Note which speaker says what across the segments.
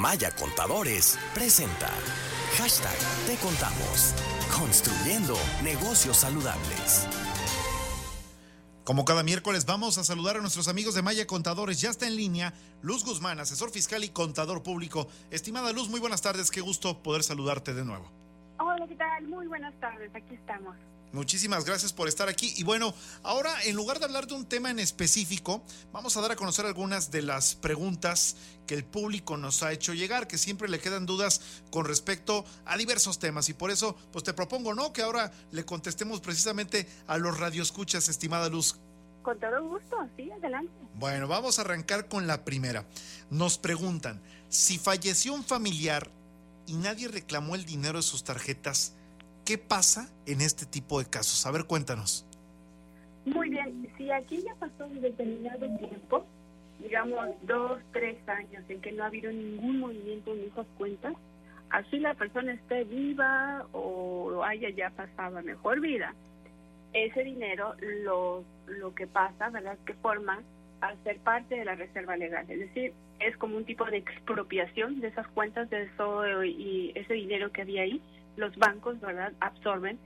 Speaker 1: Maya Contadores presenta Hashtag Te Contamos. Construyendo negocios saludables.
Speaker 2: Como cada miércoles vamos a saludar a nuestros amigos de Maya Contadores. Ya está en línea Luz Guzmán, asesor fiscal y contador público. Estimada Luz, muy buenas tardes. Qué gusto poder saludarte de nuevo.
Speaker 3: Hola, ¿qué tal? Muy buenas tardes. Aquí estamos.
Speaker 2: Muchísimas gracias por estar aquí. Y bueno, ahora en lugar de hablar de un tema en específico, vamos a dar a conocer algunas de las preguntas que el público nos ha hecho llegar, que siempre le quedan dudas con respecto a diversos temas. Y por eso, pues te propongo, ¿no? Que ahora le contestemos precisamente a los radioescuchas, estimada Luz.
Speaker 3: Con todo gusto, sí, adelante.
Speaker 2: Bueno, vamos a arrancar con la primera. Nos preguntan, si falleció un familiar y nadie reclamó el dinero de sus tarjetas, ¿Qué pasa en este tipo de casos? A ver, cuéntanos.
Speaker 3: Muy bien, si aquí ya pasó un determinado tiempo, digamos dos, tres años, en que no ha habido ningún movimiento en esas cuentas, así la persona esté viva o haya ya pasado mejor vida, ese dinero lo, lo que pasa, ¿verdad? Que forma a ser parte de la reserva legal. Es decir, es como un tipo de expropiación de esas cuentas de eso y ese dinero que había ahí los bancos, ¿verdad?, absorben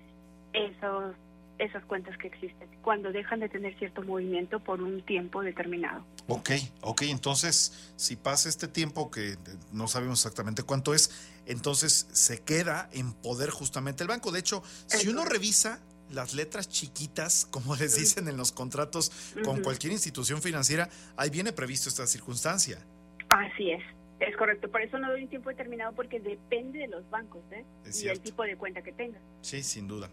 Speaker 3: esos, esas cuentas que existen cuando dejan de tener cierto movimiento por un tiempo determinado.
Speaker 2: Ok, ok, entonces si pasa este tiempo que no sabemos exactamente cuánto es, entonces se queda en poder justamente el banco. De hecho, si uno revisa las letras chiquitas, como les dicen en los contratos con cualquier institución financiera, ahí viene previsto esta circunstancia.
Speaker 3: Así es. Es correcto, por eso no doy un tiempo determinado porque depende de los bancos ¿eh? y el tipo de cuenta que tengas.
Speaker 2: Sí, sin duda.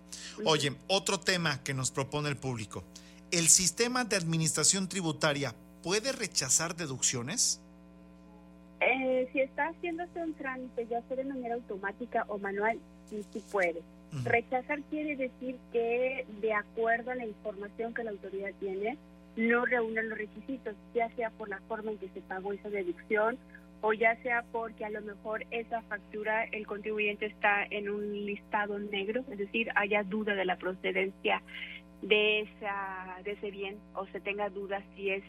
Speaker 2: Oye, otro tema que nos propone el público. ¿El sistema de administración tributaria puede rechazar deducciones?
Speaker 3: Eh, si está haciéndose un trámite, ya sea de manera automática o manual, sí, sí puede. Rechazar quiere decir que de acuerdo a la información que la autoridad tiene, no reúnen los requisitos, ya sea por la forma en que se pagó esa deducción o ya sea porque a lo mejor esa factura el contribuyente está en un listado negro, es decir, haya duda de la procedencia de esa de ese bien o se tenga duda si es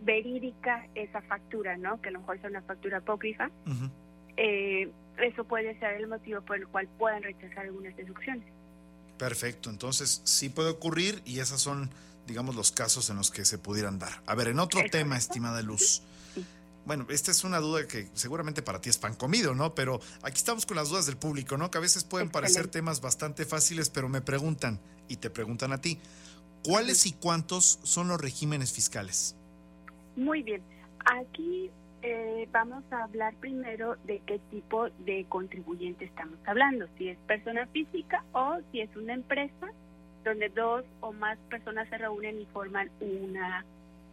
Speaker 3: verídica esa factura, ¿no? Que a lo mejor sea una factura apócrifa. Eh, eso puede ser el motivo por el cual puedan rechazar algunas deducciones.
Speaker 2: Perfecto, entonces sí puede ocurrir y esos son, digamos, los casos en los que se pudieran dar. A ver, en otro tema, estimada Luz. Bueno, esta es una duda que seguramente para ti es pan comido, ¿no? Pero aquí estamos con las dudas del público, ¿no? Que a veces pueden parecer temas bastante fáciles, pero me preguntan, y te preguntan a ti, ¿cuáles y cuántos son los regímenes fiscales?
Speaker 3: Muy bien. Aquí eh, vamos a hablar primero de qué tipo de contribuyente estamos hablando, si es persona física o si es una empresa donde dos o más personas se reúnen y forman una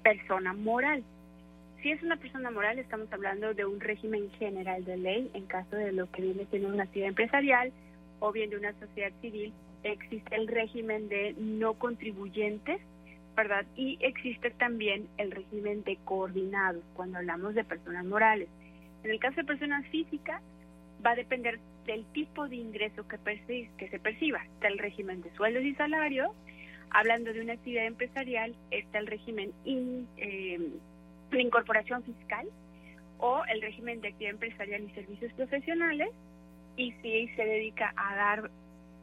Speaker 3: persona moral. Si es una persona moral, estamos hablando de un régimen general de ley. En caso de lo que viene siendo una actividad empresarial o bien de una sociedad civil, existe el régimen de no contribuyentes, ¿verdad? Y existe también el régimen de coordinados cuando hablamos de personas morales. En el caso de personas físicas, va a depender del tipo de ingreso que, que se perciba. Está el régimen de sueldos y salarios. Hablando de una actividad empresarial, está el régimen in, eh, la incorporación fiscal o el régimen de actividad empresarial y servicios profesionales y si se dedica a dar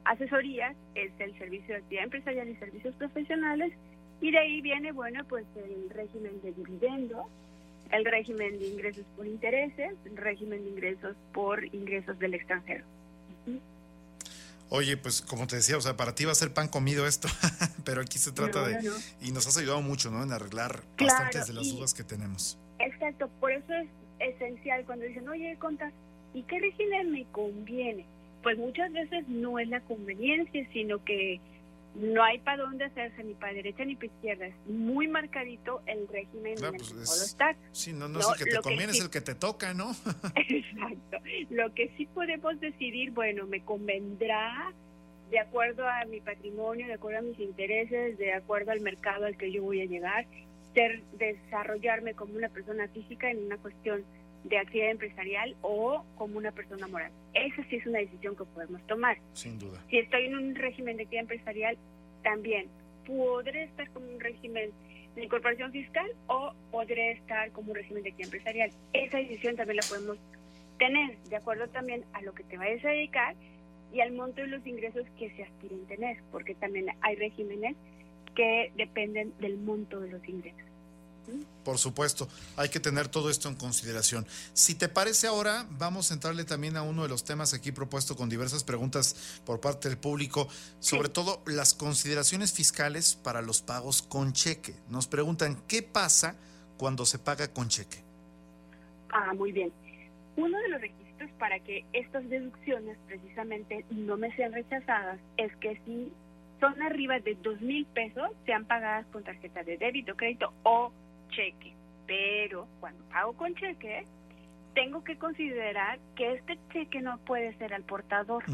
Speaker 3: asesorías es el servicio de actividad empresarial y servicios profesionales y de ahí viene bueno pues el régimen de dividendos el régimen de ingresos por intereses el régimen de ingresos por ingresos del extranjero
Speaker 2: Oye, pues como te decía, o sea, para ti va a ser pan comido esto, pero aquí se trata de... Y nos has ayudado mucho, ¿no? En arreglar bastantes de las dudas que tenemos.
Speaker 3: Exacto, por eso es esencial cuando dicen, oye, contas, ¿y qué régimen me conviene? Pues muchas veces no es la conveniencia, sino que no hay para dónde hacerse, ni para derecha ni para izquierda. Es muy marcadito el régimen en el
Speaker 2: pues que Sí, no, no, es el que te conviene, es el que te toca, ¿no?
Speaker 3: Exacto. Lo que sí podemos decidir, bueno, me convendrá de acuerdo a mi patrimonio, de acuerdo a mis intereses, de acuerdo al mercado al que yo voy a llegar, ser, desarrollarme como una persona física en una cuestión de actividad empresarial o como una persona moral. Esa sí es una decisión que podemos tomar.
Speaker 2: Sin duda.
Speaker 3: Si estoy en un régimen de actividad empresarial, también podré estar como un régimen de incorporación fiscal o podré estar como un régimen de actividad empresarial. Esa decisión también la podemos tener, de acuerdo también a lo que te vayas a dedicar y al monto de los ingresos que se aspiren tener, porque también hay regímenes que dependen del monto de los ingresos.
Speaker 2: Por supuesto, hay que tener todo esto en consideración. Si te parece ahora, vamos a entrarle también a uno de los temas aquí propuesto con diversas preguntas por parte del público, sobre todo las consideraciones fiscales para los pagos con cheque. Nos preguntan, ¿qué pasa cuando se paga con cheque?
Speaker 3: Ah, muy bien. Uno de los requisitos para que estas deducciones precisamente no me sean rechazadas es que si son arriba de dos mil pesos, sean pagadas con tarjeta de débito, crédito o cheque. Pero cuando pago con cheque, tengo que considerar que este cheque no puede ser al portador.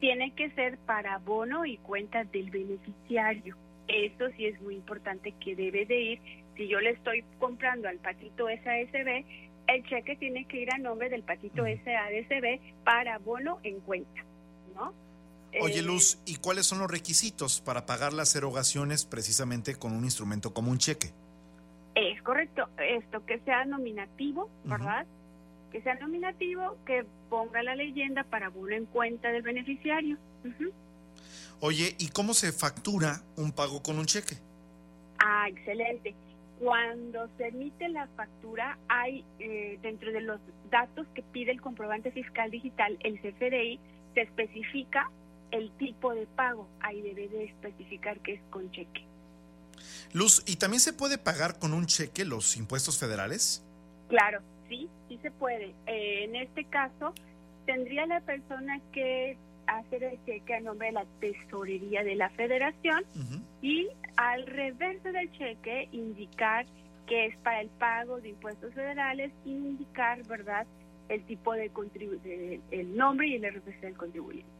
Speaker 3: Tiene que ser para bono y cuenta del beneficiario. Eso sí es muy importante que debe de ir. Si yo le estoy comprando al patito SASB, el cheque tiene que ir a nombre del patito SASB para bono en cuenta, ¿no?
Speaker 2: Oye, eh, Luz, ¿y cuáles son los requisitos para pagar las erogaciones precisamente con un instrumento como un cheque?
Speaker 3: Correcto, esto que sea nominativo, ¿verdad? Que sea nominativo, que ponga la leyenda para bono en cuenta del beneficiario.
Speaker 2: Oye, ¿y cómo se factura un pago con un cheque?
Speaker 3: Ah, excelente. Cuando se emite la factura, hay eh, dentro de los datos que pide el comprobante fiscal digital, el CFDI, se especifica el tipo de pago. Ahí debe de especificar que es con cheque.
Speaker 2: Luz, ¿y también se puede pagar con un cheque los impuestos federales?
Speaker 3: Claro, sí, sí se puede. Eh, en este caso, tendría la persona que hacer el cheque a nombre de la tesorería de la federación y al reverso del cheque indicar que es para el pago de impuestos federales indicar, ¿verdad?, el tipo de, de el nombre y el RFC del contribuyente.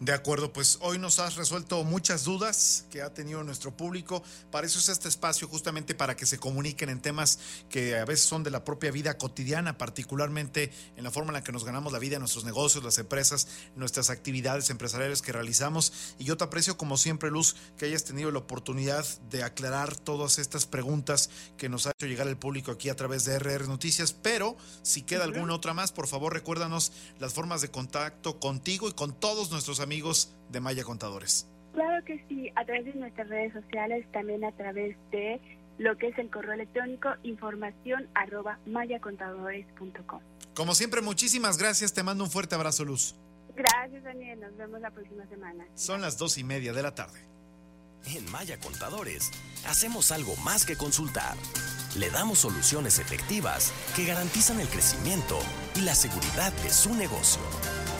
Speaker 2: De acuerdo, pues hoy nos has resuelto muchas dudas que ha tenido nuestro público. Para eso es este espacio justamente para que se comuniquen en temas que a veces son de la propia vida cotidiana, particularmente en la forma en la que nos ganamos la vida nuestros negocios, las empresas, nuestras actividades empresariales que realizamos. Y yo te aprecio como siempre, Luz, que hayas tenido la oportunidad de aclarar todas estas preguntas que nos ha hecho llegar el público aquí a través de RR Noticias. Pero si queda alguna otra más, por favor recuérdanos las formas de contacto contigo y con todos nuestros amigos de Maya Contadores?
Speaker 3: Claro que sí, a través de nuestras redes sociales, también a través de lo que es el correo electrónico información arroba mayacontadores.com.
Speaker 2: Como siempre, muchísimas gracias. Te mando un fuerte abrazo, Luz.
Speaker 3: Gracias, Daniel. Nos vemos la próxima semana.
Speaker 2: Son las dos y media de la tarde.
Speaker 1: En Maya Contadores, hacemos algo más que consultar. Le damos soluciones efectivas que garantizan el crecimiento y la seguridad de su negocio.